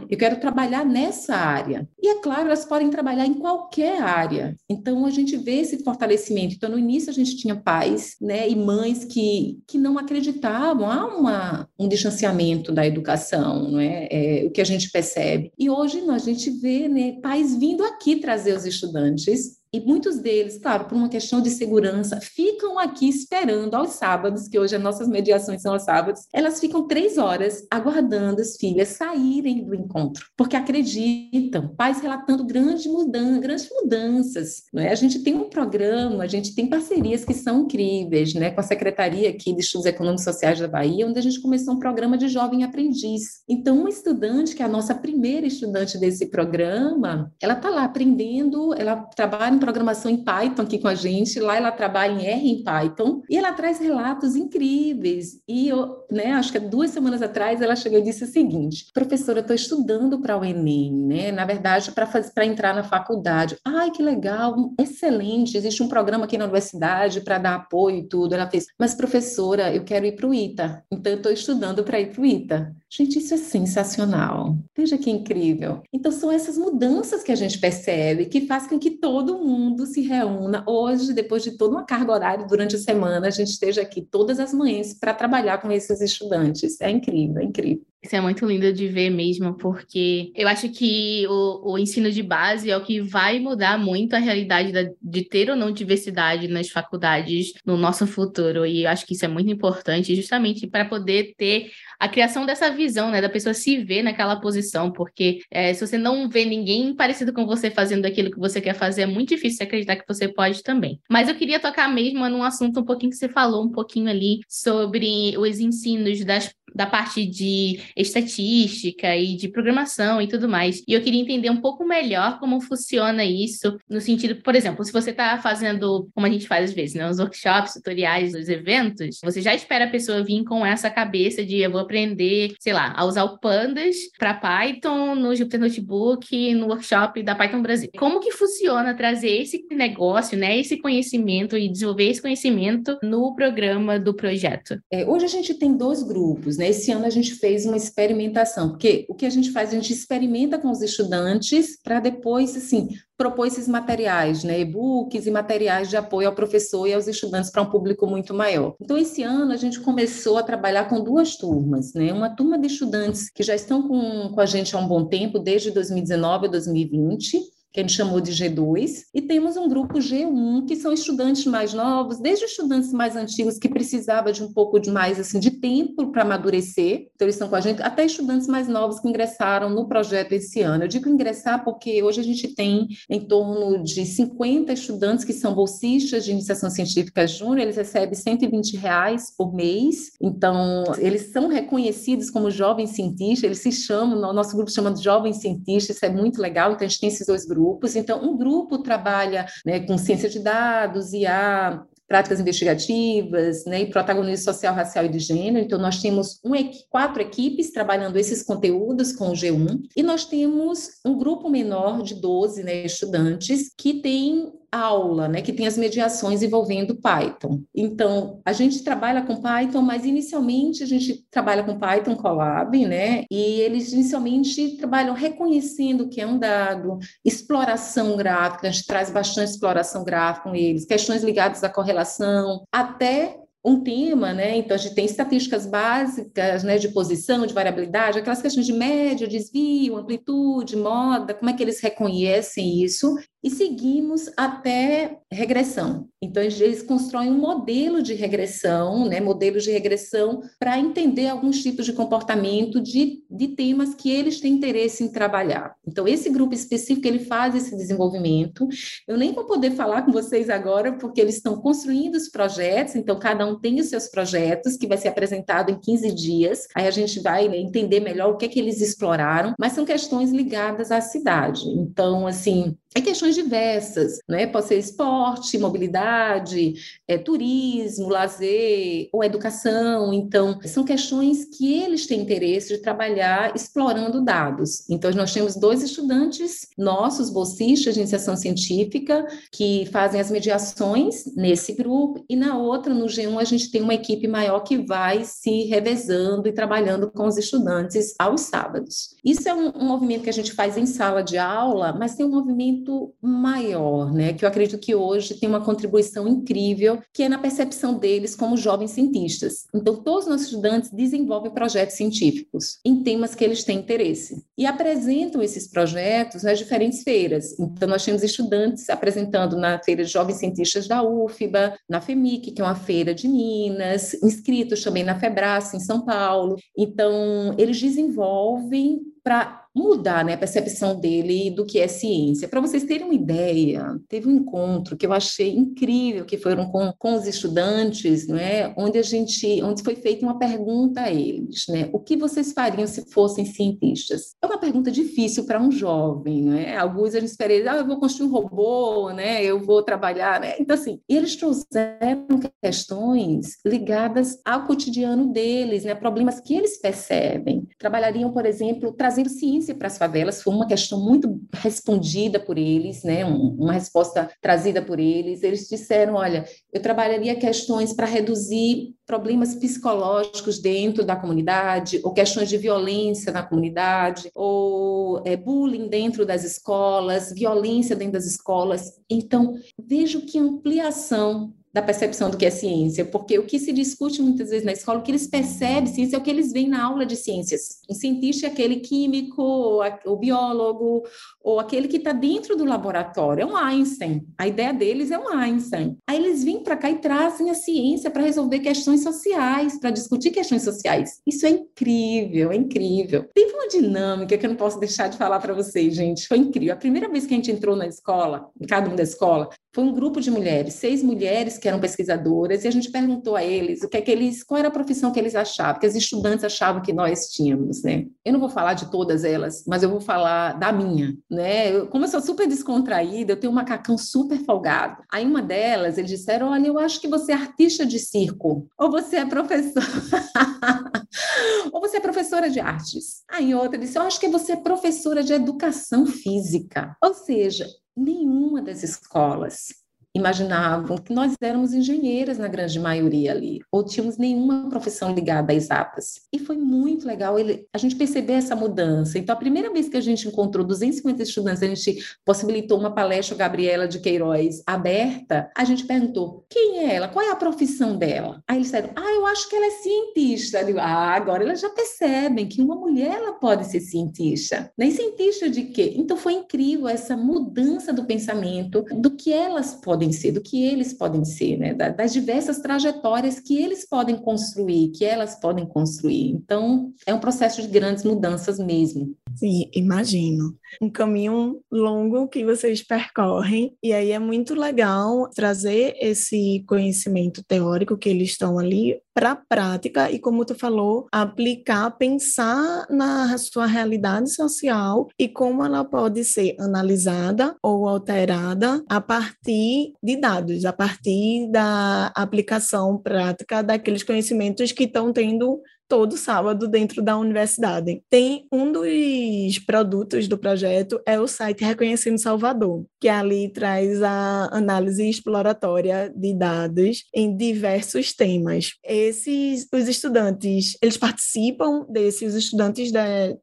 Speaker 3: eu quero trabalhar nessa área. E é claro, elas podem trabalhar em qualquer área. Então a gente vê esse fortalecimento. Então no início a gente tinha pais, né, e mães que, que não acreditavam há uma, um distanciamento da educação, não é? é? O que a gente percebe. E hoje a gente vê, né, pais vindo aqui trazer os estudantes E muitos deles, claro, por uma questão de segurança, ficam aqui esperando aos sábados, que hoje as nossas mediações são aos sábados, elas ficam três horas aguardando as filhas saírem do encontro, porque acreditam, pais relatando grandes mudanças, grandes mudanças. Né? A gente tem um programa, a gente tem parcerias que são incríveis, né? com a Secretaria aqui de Estudos Econômicos e Sociais da Bahia, onde a gente começou um programa de jovem aprendiz. Então, uma estudante, que é a nossa primeira estudante desse programa, ela está lá aprendendo, ela trabalha em programação em Python aqui com a gente, lá ela trabalha em R em Python, e ela traz relatos incríveis. E eu, né, acho que duas semanas atrás ela chegou e disse o seguinte: professora, eu estou estudando para o Enem, né? Na verdade, para entrar na faculdade. Ai, que legal, excelente, existe um programa aqui na universidade para dar apoio e tudo. Ela fez, mas professora, eu quero ir para o ITA, então eu estou estudando para ir para o ITA. Gente, isso é sensacional. Veja que incrível. Então, são essas mudanças que a gente percebe que faz com que todo mundo se reúna. Hoje, depois de toda uma carga horária durante a semana, a gente esteja aqui todas as manhãs para trabalhar com esses estudantes. É incrível, é incrível.
Speaker 4: Isso é muito lindo de ver mesmo, porque eu acho que o, o ensino de base é o que vai mudar muito a realidade da, de ter ou não diversidade nas faculdades no nosso futuro. E eu acho que isso é muito importante, justamente para poder ter a criação dessa visão, né, da pessoa se ver naquela posição, porque é, se você não vê ninguém parecido com você fazendo aquilo que você quer fazer, é muito difícil acreditar que você pode também. Mas eu queria tocar mesmo num assunto um pouquinho que você falou um pouquinho ali sobre os ensinos das da parte de estatística e de programação e tudo mais. E eu queria entender um pouco melhor como funciona isso, no sentido, por exemplo, se você está fazendo, como a gente faz às vezes, né, os workshops, tutoriais, os eventos, você já espera a pessoa vir com essa cabeça de eu vou aprender, sei lá, a usar o Pandas para Python no Jupyter Notebook, no workshop da Python Brasil. Como que funciona trazer esse negócio, né, esse conhecimento e desenvolver esse conhecimento no programa do projeto?
Speaker 3: É, hoje a gente tem dois grupos, né? Né? Esse ano a gente fez uma experimentação, porque o que a gente faz, a gente experimenta com os estudantes para depois, assim, propor esses materiais, né, e-books e materiais de apoio ao professor e aos estudantes para um público muito maior. Então, esse ano a gente começou a trabalhar com duas turmas, né, uma turma de estudantes que já estão com, com a gente há um bom tempo, desde 2019 a 2020, que a gente chamou de G2, e temos um grupo G1, que são estudantes mais novos, desde estudantes mais antigos que precisavam de um pouco de mais assim de tempo para amadurecer, então eles estão com a gente, até estudantes mais novos que ingressaram no projeto esse ano. Eu digo ingressar porque hoje a gente tem em torno de 50 estudantes que são bolsistas de iniciação científica júnior, eles recebem 120 reais por mês, então eles são reconhecidos como jovens cientistas, eles se chamam, nosso grupo chama de jovens cientistas, isso é muito legal, então a gente tem esses dois grupos grupos. Então, um grupo trabalha né, com ciência de dados e a práticas investigativas, né, e protagonismo social, racial e de gênero. Então, nós temos um, quatro equipes trabalhando esses conteúdos com o G1, e nós temos um grupo menor de 12 né, estudantes que tem aula, né, que tem as mediações envolvendo Python. Então, a gente trabalha com Python, mas inicialmente a gente trabalha com Python Colab, né, e eles inicialmente trabalham reconhecendo o que é um dado, exploração gráfica, a gente traz bastante exploração gráfica com eles, questões ligadas à correlação, até um tema, né? Então a gente tem estatísticas básicas, né, de posição, de variabilidade, aquelas questões de média, desvio, amplitude, moda, como é que eles reconhecem isso? E seguimos até regressão. Então, eles constroem um modelo de regressão, né, modelos de regressão para entender alguns tipos de comportamento de, de temas que eles têm interesse em trabalhar. Então, esse grupo específico, ele faz esse desenvolvimento. Eu nem vou poder falar com vocês agora, porque eles estão construindo os projetos, então cada um tem os seus projetos, que vai ser apresentado em 15 dias, aí a gente vai né, entender melhor o que é que eles exploraram, mas são questões ligadas à cidade. Então, assim, é questões diversas, né? Pode ser esporte, mobilidade, é, turismo, lazer ou educação. Então, são questões que eles têm interesse de trabalhar explorando dados. Então, nós temos dois estudantes nossos, bolsistas de iniciação científica, que fazem as mediações nesse grupo, e na outra, no G1, a gente tem uma equipe maior que vai se revezando e trabalhando com os estudantes aos sábados. Isso é um, um movimento que a gente faz em sala de aula, mas tem um movimento muito maior, né? Que eu acredito que hoje tem uma contribuição incrível, que é na percepção deles como jovens cientistas. Então, todos os nossos estudantes desenvolvem projetos científicos em temas que eles têm interesse e apresentam esses projetos nas diferentes feiras. Então, nós temos estudantes apresentando na feira de jovens cientistas da UFBA, na FEMIC, que é uma feira de Minas, inscritos também na FEBRAS, em São Paulo. Então, eles desenvolvem para mudar né, a percepção dele do que é ciência. Para vocês terem uma ideia, teve um encontro que eu achei incrível, que foram com, com os estudantes, né, onde a gente, onde foi feita uma pergunta a eles, né, o que vocês fariam se fossem cientistas? É uma pergunta difícil para um jovem, né? Alguns a gente espera, ah, eu vou construir um robô, né, eu vou trabalhar, né? Então assim, eles trouxeram questões ligadas ao cotidiano deles, né, problemas que eles percebem. Trabalhariam, por exemplo, trazendo ciência para as favelas foi uma questão muito respondida por eles, né? uma resposta trazida por eles. Eles disseram: olha, eu trabalharia questões para reduzir problemas psicológicos dentro da comunidade, ou questões de violência na comunidade, ou é, bullying dentro das escolas, violência dentro das escolas. Então, vejo que ampliação da percepção do que é ciência, porque o que se discute muitas vezes na escola, o que eles percebem ciência é o que eles veem na aula de ciências. O cientista é aquele químico, o biólogo, ou aquele que está dentro do laboratório, é um Einstein. A ideia deles é um Einstein. Aí eles vêm para cá e trazem a ciência para resolver questões sociais, para discutir questões sociais. Isso é incrível, é incrível. Teve uma dinâmica que eu não posso deixar de falar para vocês, gente. Foi incrível. A primeira vez que a gente entrou na escola, em cada um da escola, foi um grupo de mulheres, seis mulheres que eram pesquisadoras, e a gente perguntou a eles o que é que eles, qual era a profissão que eles achavam, que as estudantes achavam que nós tínhamos, né? Eu não vou falar de todas elas, mas eu vou falar da minha, né? Eu, como eu sou super descontraída, eu tenho um macacão super folgado. Aí uma delas, eles disseram, olha, eu acho que você é artista de circo, ou você é professora... <laughs> ou você é professora de artes. Aí outra disse, eu acho que você é professora de educação física. Ou seja, nenhuma das escolas imaginavam que nós éramos engenheiras na grande maioria ali, ou tínhamos nenhuma profissão ligada a exatas. E foi muito legal ele, a gente perceber essa mudança. Então, a primeira vez que a gente encontrou 250 estudantes, a gente possibilitou uma palestra Gabriela de Queiroz aberta, a gente perguntou, quem é ela? Qual é a profissão dela? Aí eles disseram, ah, eu acho que ela é cientista. Digo, ah, agora elas já percebem que uma mulher ela pode ser cientista. Nem cientista de quê? Então, foi incrível essa mudança do pensamento do que elas podem podem ser, do que eles podem ser, né? das diversas trajetórias que eles podem construir, que elas podem construir. Então, é um processo de grandes mudanças mesmo.
Speaker 2: Sim, imagino. Um caminho longo que vocês percorrem, e aí é muito legal trazer esse conhecimento teórico que eles estão ali para a prática e, como tu falou, aplicar, pensar na sua realidade social e como ela pode ser analisada ou alterada a partir de dados, a partir da aplicação prática daqueles conhecimentos que estão tendo todo sábado dentro da universidade. Tem um dos produtos do projeto é o site Reconhecendo Salvador, que ali traz a análise exploratória de dados em diversos temas. Esses os estudantes, eles participam desse, os estudantes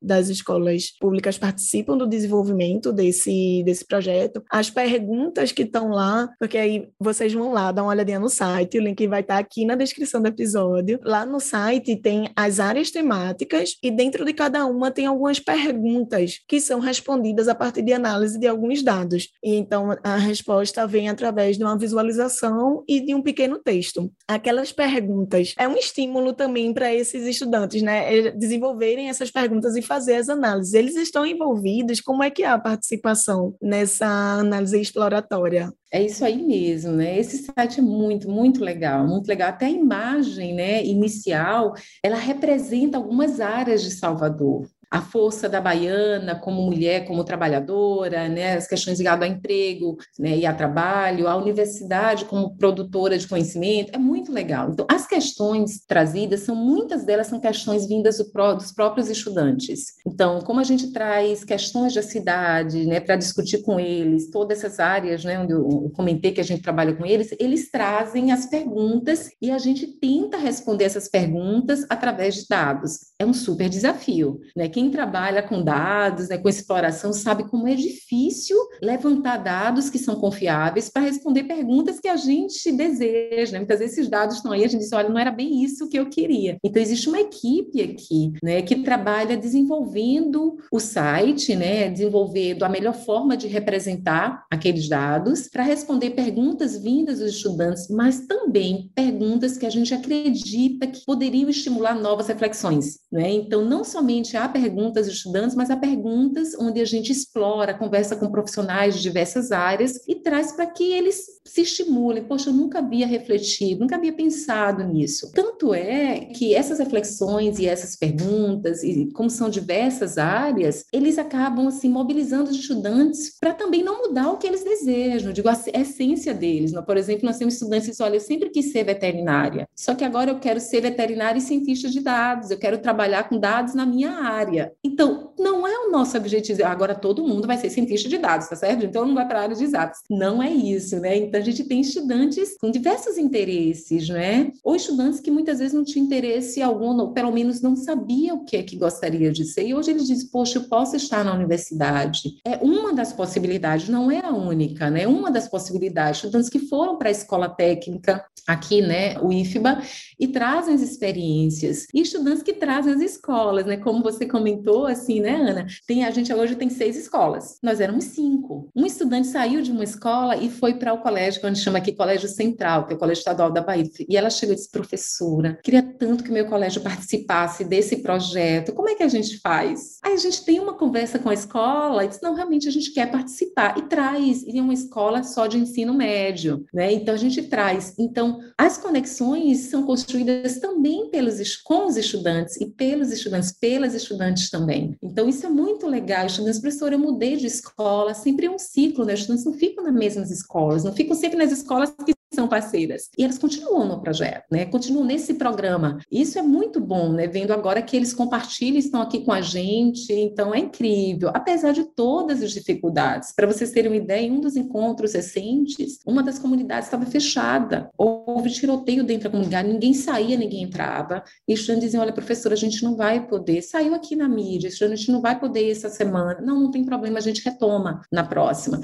Speaker 2: das escolas públicas participam do desenvolvimento desse desse projeto. As perguntas que estão lá, porque aí vocês vão lá dar uma olhadinha no site, o link vai estar aqui na descrição do episódio. Lá no site tem as áreas temáticas e dentro de cada uma tem algumas perguntas que são respondidas a partir de análise de alguns dados. E então a resposta vem através de uma visualização e de um pequeno texto. Aquelas perguntas é um estímulo também para esses estudantes, né, desenvolverem essas perguntas e fazer as análises. Eles estão envolvidos, como é que é a participação nessa análise exploratória?
Speaker 3: É isso aí mesmo, né? Esse site é muito, muito legal, muito legal. Até a imagem, né, inicial, ela representa algumas áreas de Salvador a força da baiana como mulher, como trabalhadora, né, as questões ligadas ao emprego né, e a trabalho, a universidade como produtora de conhecimento, é muito legal. Então, as questões trazidas são, muitas delas são questões vindas do dos próprios estudantes. Então, como a gente traz questões da cidade, né, para discutir com eles, todas essas áreas, né, onde eu comentei que a gente trabalha com eles, eles trazem as perguntas e a gente tenta responder essas perguntas através de dados. É um super desafio, né? Quem quem trabalha com dados, né, com exploração, sabe como é difícil levantar dados que são confiáveis para responder perguntas que a gente deseja. Né? Muitas vezes esses dados estão aí, a gente diz, olha, não era bem isso que eu queria. Então, existe uma equipe aqui, né, que trabalha desenvolvendo o site, né, desenvolvendo a melhor forma de representar aqueles dados para responder perguntas vindas dos estudantes, mas também perguntas que a gente acredita que poderiam estimular novas reflexões. Né? Então, não somente há perguntas dos estudantes, mas há perguntas onde a gente explora, conversa com profissionais de diversas áreas e traz para que eles se estimulem. Poxa, eu nunca havia refletido, nunca havia pensado nisso. Tanto é que essas reflexões e essas perguntas, e como são diversas áreas, eles acabam assim mobilizando os estudantes para também não mudar o que eles desejam, digo, a essência deles. Por exemplo, nós temos estudantes que dizem, olha, eu sempre quis ser veterinária, só que agora eu quero ser veterinária e cientista de dados, eu quero trabalhar com dados na minha área. Então, não é o nosso objetivo, agora todo mundo vai ser cientista de dados, tá certo? Então, não vai para a área de exatos. Não é isso, né? Então, a gente tem estudantes com diversos interesses, né? Ou estudantes que muitas vezes não tinham interesse algum, ou pelo menos não sabia o que é que gostaria de ser. E hoje eles dizem, poxa, eu posso estar na universidade. É uma das possibilidades, não é a única, né? Uma das possibilidades. Estudantes que foram para a escola técnica aqui, né, o IFBA, e trazem as experiências. E estudantes que trazem as escolas, né? Como você comentou, assim, né, Ana? Tem, a gente hoje tem seis escolas. Nós éramos cinco. Um estudante saiu de uma escola e foi para o colégio, que a gente chama aqui Colégio Central, que é o Colégio Estadual da Bahia. E ela chegou e disse, professora, queria tanto que meu colégio participasse desse projeto. Como é que a gente faz? Aí a gente tem uma conversa com a escola e diz, não, realmente a gente quer participar. E traz, e é uma escola só de ensino médio, né? Então a gente traz. Então, as conexões são construídas também pelos, com os estudantes e pelos estudantes, pelas estudantes também. Então, isso é muito legal. Estudantes, professor, eu mudei de escola, sempre é um ciclo, né? Os estudantes não ficam nas mesmas escolas, não ficam sempre nas escolas que são parceiras. E elas continuam no projeto, né? Continuam nesse programa. Isso é muito bom, né? Vendo agora que eles compartilham, estão aqui com a gente, então é incrível, apesar de todas as dificuldades. Para vocês terem uma ideia, em um dos encontros recentes, uma das comunidades estava fechada, houve tiroteio dentro da comunidade, ninguém saía, ninguém entrava. E os estudantes diziam: olha, professora, a gente não vai poder. Saiu aqui na mídia, a gente não vai poder essa semana. Não, não tem problema, a gente retoma na próxima.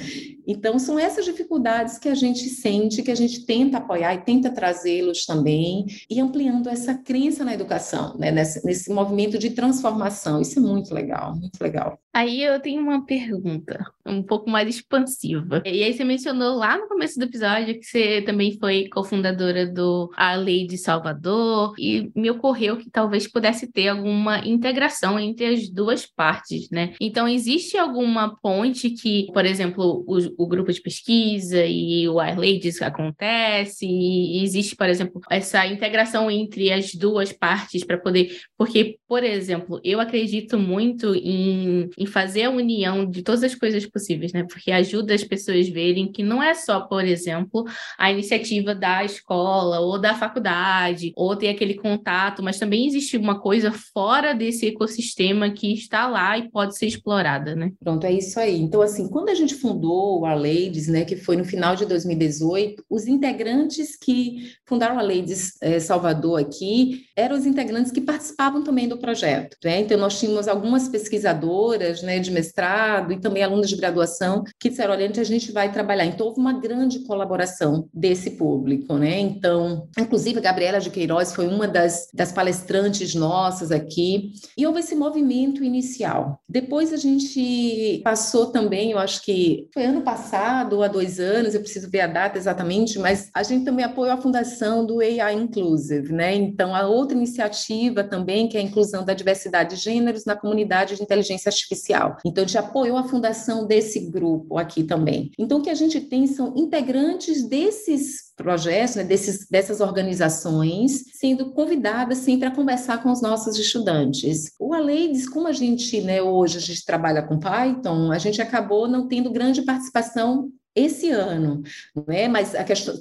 Speaker 3: Então, são essas dificuldades que a gente sente, que a gente tenta apoiar e tenta trazê-los também, e ampliando essa crença na educação, né? nesse, nesse movimento de transformação. Isso é muito legal, muito legal.
Speaker 4: Aí eu tenho uma pergunta, um pouco mais expansiva. E aí você mencionou lá no começo do episódio que você também foi cofundadora do A Lei de Salvador, e me ocorreu que talvez pudesse ter alguma integração entre as duas partes, né? Então, existe alguma ponte que, por exemplo, o, o grupo de pesquisa e o A Lei acontece, e existe, por exemplo, essa integração entre as duas partes para poder. Porque, por exemplo, eu acredito muito em, em fazer a união de todas as coisas possíveis, né? Porque ajuda as pessoas verem que não é só, por exemplo, a iniciativa da escola ou da faculdade, ou ter aquele contato, mas também existe uma coisa fora desse ecossistema que está lá e pode ser explorada, né?
Speaker 3: Pronto, é isso aí. Então, assim, quando a gente fundou a Ladies, né, que foi no final de 2018, os integrantes que fundaram a Ladies é, Salvador aqui eram os integrantes que participavam também do projeto, né? Então, nós tínhamos algumas pesquisadoras né, de mestrado e também alunos de graduação que disseram, olha, a gente vai trabalhar. Então, houve uma grande colaboração desse público, né? Então, inclusive, a Gabriela de Queiroz foi uma das, das palestrantes nossas aqui, e houve esse movimento inicial. Depois a gente passou também, eu acho que foi ano passado há dois anos, eu preciso ver a data exatamente, mas a gente também apoiou a fundação do AI Inclusive, né? Então, a outra iniciativa também, que é a inclusão da diversidade de gêneros na comunidade de inteligência artificial. Então, a gente apoiou a fundação desse grupo aqui também. Então, o que a gente tem são integrantes desses projetos, né, desses, dessas organizações, sendo convidadas sempre a conversar com os nossos estudantes. O Aleides, como a gente, né, hoje a gente trabalha com Python, a gente acabou não tendo grande participação esse ano, não é? mas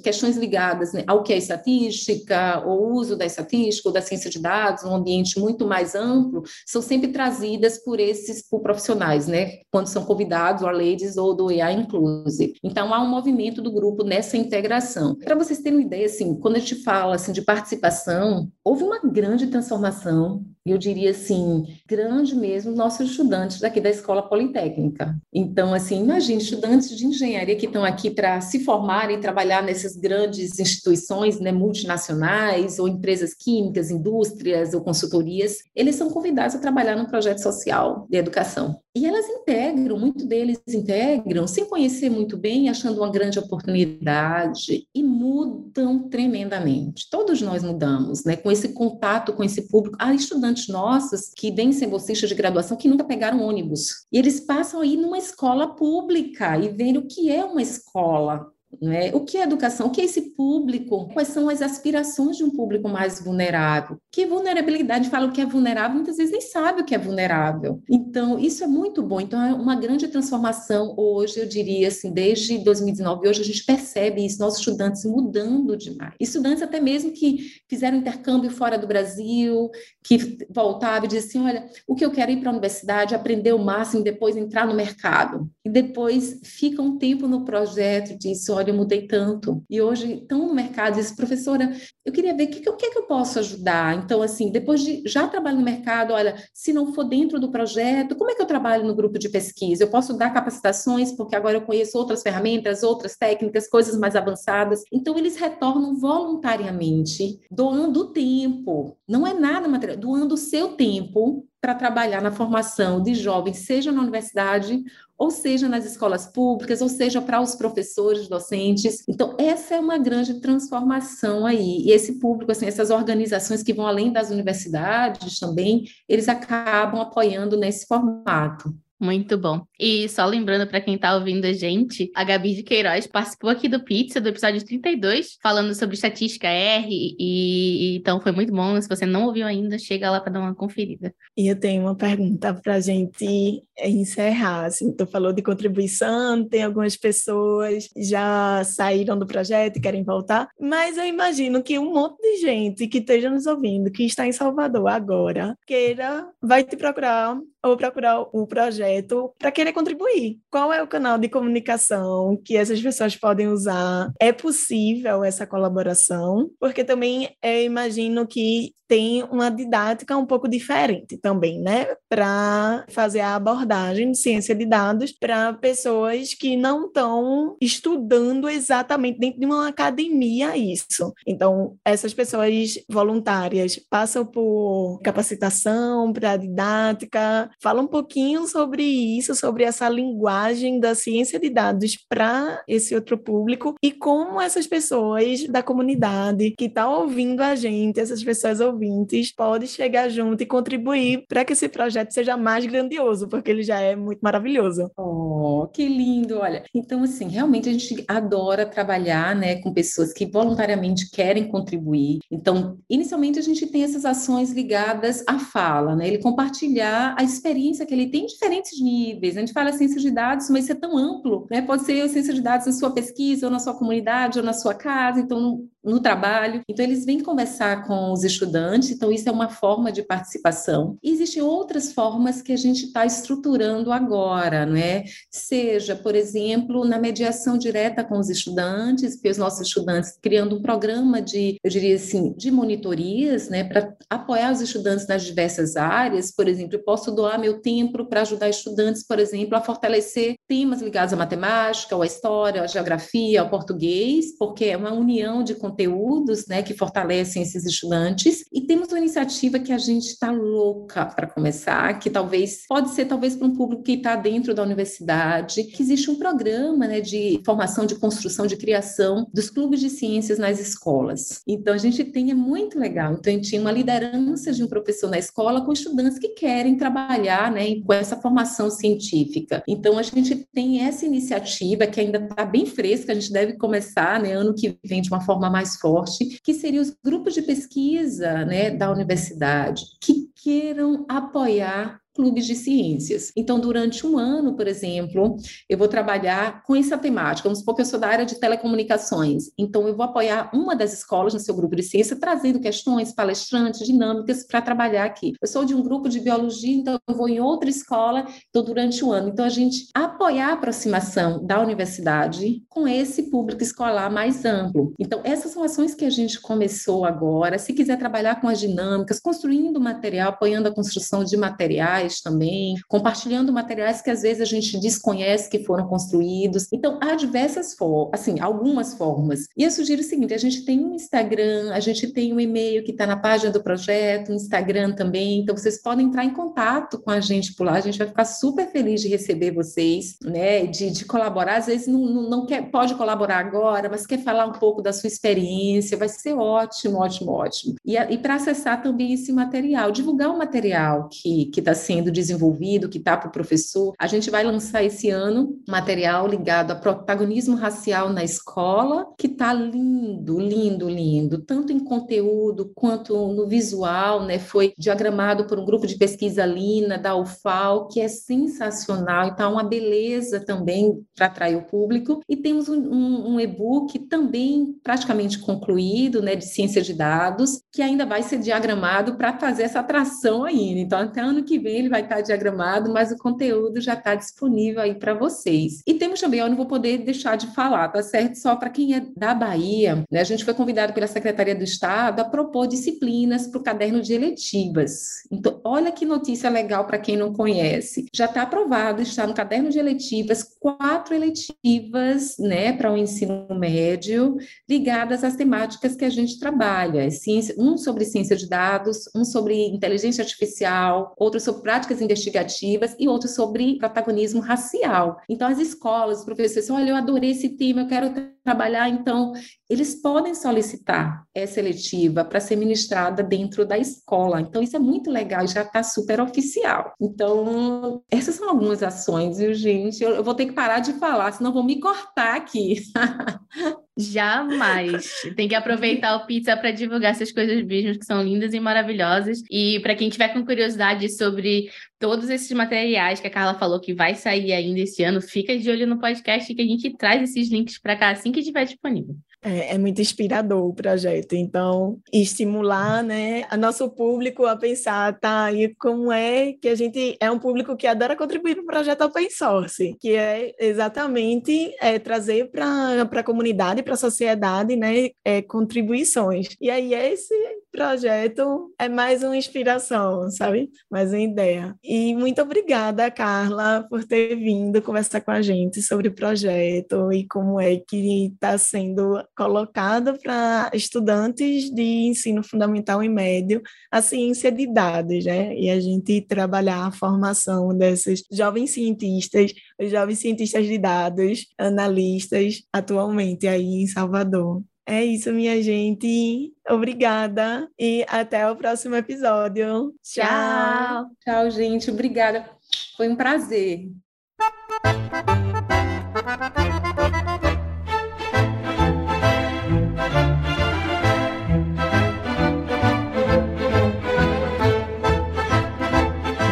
Speaker 3: questões ligadas né, ao que é estatística, o uso da estatística ou da ciência de dados, um ambiente muito mais amplo, são sempre trazidas por esses por profissionais, né? quando são convidados, a Ladies ou do AI Inclusive. Então, há um movimento do grupo nessa integração. Para vocês terem uma ideia, assim, quando a gente fala assim, de participação, houve uma grande transformação eu diria assim, grande mesmo, nossos estudantes daqui da Escola Politécnica. Então, assim, imagine estudantes de engenharia que estão aqui para se formar e trabalhar nessas grandes instituições né, multinacionais, ou empresas químicas, indústrias ou consultorias, eles são convidados a trabalhar num projeto social de educação. E elas integram, muito deles integram, sem conhecer muito bem, achando uma grande oportunidade, e mudam tremendamente. Todos nós mudamos, né? Com esse contato com esse público. Há estudantes nossos que vêm ser bolsistas de graduação que nunca pegaram ônibus. E eles passam aí numa escola pública e veem o que é uma escola né? O que é educação? O que é esse público? Quais são as aspirações de um público mais vulnerável? Que vulnerabilidade fala o que é vulnerável, muitas vezes nem sabe o que é vulnerável. Então, isso é muito bom. Então, é uma grande transformação hoje, eu diria assim, desde 2019, hoje a gente percebe isso, nossos estudantes mudando demais. Estudantes até mesmo que fizeram intercâmbio fora do Brasil, que voltavam e diziam assim, olha, o que eu quero é ir para a universidade, aprender o máximo, depois entrar no mercado. E depois fica um tempo no projeto diz, olha, eu mudei tanto. E hoje estão no mercado e diz, professora, eu queria ver o que, que, que eu posso ajudar. Então, assim, depois de já trabalho no mercado, olha, se não for dentro do projeto, como é que eu trabalho no grupo de pesquisa? Eu posso dar capacitações, porque agora eu conheço outras ferramentas, outras técnicas, coisas mais avançadas. Então, eles retornam voluntariamente, doando tempo. Não é nada material, doando o seu tempo para trabalhar na formação de jovens, seja na universidade ou seja nas escolas públicas, ou seja para os professores, docentes. Então, essa é uma grande transformação aí. E esse público, assim, essas organizações que vão além das universidades também, eles acabam apoiando nesse formato.
Speaker 4: Muito bom. E só lembrando para quem está ouvindo a gente, a Gabi de Queiroz participou aqui do Pizza, do episódio 32, falando sobre estatística R, e, e então foi muito bom. Se você não ouviu ainda, chega lá para dar uma conferida.
Speaker 2: E eu tenho uma pergunta para a gente encerrar. Assim, tu falou de contribuição, tem algumas pessoas já saíram do projeto e querem voltar, mas eu imagino que um monte de gente que esteja nos ouvindo, que está em Salvador agora, queira, vai te procurar ou procurar o projeto para querer contribuir. Qual é o canal de comunicação que essas pessoas podem usar? É possível essa colaboração? Porque também eu imagino que tem uma didática um pouco diferente também, né? Para fazer a abordagem de ciência de dados para pessoas que não estão estudando exatamente dentro de uma academia isso. Então, essas pessoas voluntárias passam por capacitação para didática, Fala um pouquinho sobre isso, sobre essa linguagem da ciência de dados para esse outro público e como essas pessoas da comunidade que estão tá ouvindo a gente, essas pessoas ouvintes, podem chegar junto e contribuir para que esse projeto seja mais grandioso, porque ele já é muito maravilhoso.
Speaker 3: Oh, que lindo! Olha, então assim, realmente a gente adora trabalhar, né, com pessoas que voluntariamente querem contribuir. Então, inicialmente a gente tem essas ações ligadas à fala, né? Ele compartilhar a experiência que ele tem em diferentes níveis. A gente fala ciência de dados, mas isso é tão amplo, né? Pode ser ciência de dados na sua pesquisa, ou na sua comunidade, ou na sua casa, então no trabalho. Então, eles vêm conversar com os estudantes, então, isso é uma forma de participação. E existem outras formas que a gente está estruturando agora, não é? Seja, por exemplo, na mediação direta com os estudantes, porque os nossos estudantes criando um programa de, eu diria assim, de monitorias, né, para apoiar os estudantes nas diversas áreas. Por exemplo, eu posso doar meu tempo para ajudar estudantes, por exemplo, a fortalecer temas ligados à matemática, à história, à geografia, ao português, porque é uma união de conteúdos né, que fortalecem esses estudantes. E temos uma iniciativa que a gente está louca para começar, que talvez pode ser talvez para um público que está dentro da universidade, que existe um programa né, de formação, de construção, de criação dos clubes de ciências nas escolas. Então a gente tem, é muito legal. Então a gente tinha uma liderança de um professor na escola com estudantes que querem trabalhar né, com essa formação científica. Então a gente tem essa iniciativa que ainda está bem fresca, a gente deve começar né, ano que vem de uma forma mais forte, que seriam os grupos de pesquisa né, da universidade, que queiram apoiar clubes de ciências. Então, durante um ano, por exemplo, eu vou trabalhar com essa temática. Vamos supor que eu sou da área de telecomunicações. Então, eu vou apoiar uma das escolas no seu grupo de ciência, trazendo questões, palestrantes, dinâmicas para trabalhar aqui. Eu sou de um grupo de biologia, então eu vou em outra escola, então, durante o ano. Então, a gente apoiar a aproximação da universidade com esse público escolar mais amplo. Então, essas são ações que a gente começou agora. Se quiser trabalhar com as dinâmicas, construindo material, apoiando a construção de materiais também, compartilhando materiais que às vezes a gente desconhece que foram construídos. Então, há diversas formas, assim, algumas formas. E eu sugiro o seguinte: a gente tem um Instagram, a gente tem um e-mail que está na página do projeto, um Instagram também. Então, vocês podem entrar em contato com a gente por lá. A gente vai ficar super feliz de receber vocês, né? De, de colaborar. Às vezes não, não, não quer, pode colaborar agora, mas quer falar um pouco da sua experiência. Vai ser ótimo, ótimo, ótimo. E, e para acessar também esse material, divulgar o material que está sendo desenvolvido, que está para o professor. A gente vai lançar esse ano material ligado a protagonismo racial na escola, que está lindo, lindo, lindo, tanto em conteúdo quanto no visual, né? Foi diagramado por um grupo de pesquisa Lina da UFAL, que é sensacional, então uma beleza também para atrair o público. E temos um, um, um e-book também praticamente concluído, né, de ciência de dados, que ainda vai ser diagramado para fazer essa atração ainda. Então, até ano que vem vai estar diagramado, mas o conteúdo já está disponível aí para vocês. E temos também, eu não vou poder deixar de falar, tá certo? Só para quem é da Bahia, né? A gente foi convidado pela Secretaria do Estado a propor disciplinas para o caderno de eletivas. Então, olha que notícia legal para quem não conhece. Já está aprovado, está no caderno de eletivas, quatro eletivas, né, para o ensino médio, ligadas às temáticas que a gente trabalha. Ciência, um sobre ciência de dados, um sobre inteligência artificial, outro sobre práticas investigativas e outro sobre protagonismo racial. Então, as escolas, os professores, olha, eu adorei esse tema, eu quero trabalhar, então, eles podem solicitar essa eletiva para ser ministrada dentro da escola. Então, isso é muito legal, já está super oficial. Então, essas são algumas ações, viu, gente? Eu, eu vou ter que parar de falar, senão vou me cortar aqui. <laughs>
Speaker 4: Jamais. Tem que aproveitar o pizza para divulgar essas coisas mesmo que são lindas e maravilhosas. E para quem tiver com curiosidade sobre todos esses materiais que a Carla falou que vai sair ainda esse ano, fica de olho no podcast que a gente traz esses links para cá assim que estiver disponível.
Speaker 2: É, é, muito inspirador o projeto, então estimular, né, a nosso público a pensar, tá, e como é que a gente é um público que adora contribuir para o projeto open source, que é exatamente é, trazer para a comunidade, para a sociedade, né, é, contribuições. E aí esse projeto é mais uma inspiração, sabe? Mais uma ideia. E muito obrigada, Carla, por ter vindo conversar com a gente sobre o projeto e como é que está sendo colocado para estudantes de ensino fundamental e médio a ciência de dados, né? E a gente trabalhar a formação desses jovens cientistas, os jovens cientistas de dados, analistas, atualmente aí em Salvador. É isso, minha gente. Obrigada e até o próximo episódio.
Speaker 3: Tchau. Tchau, gente. Obrigada. Foi um prazer.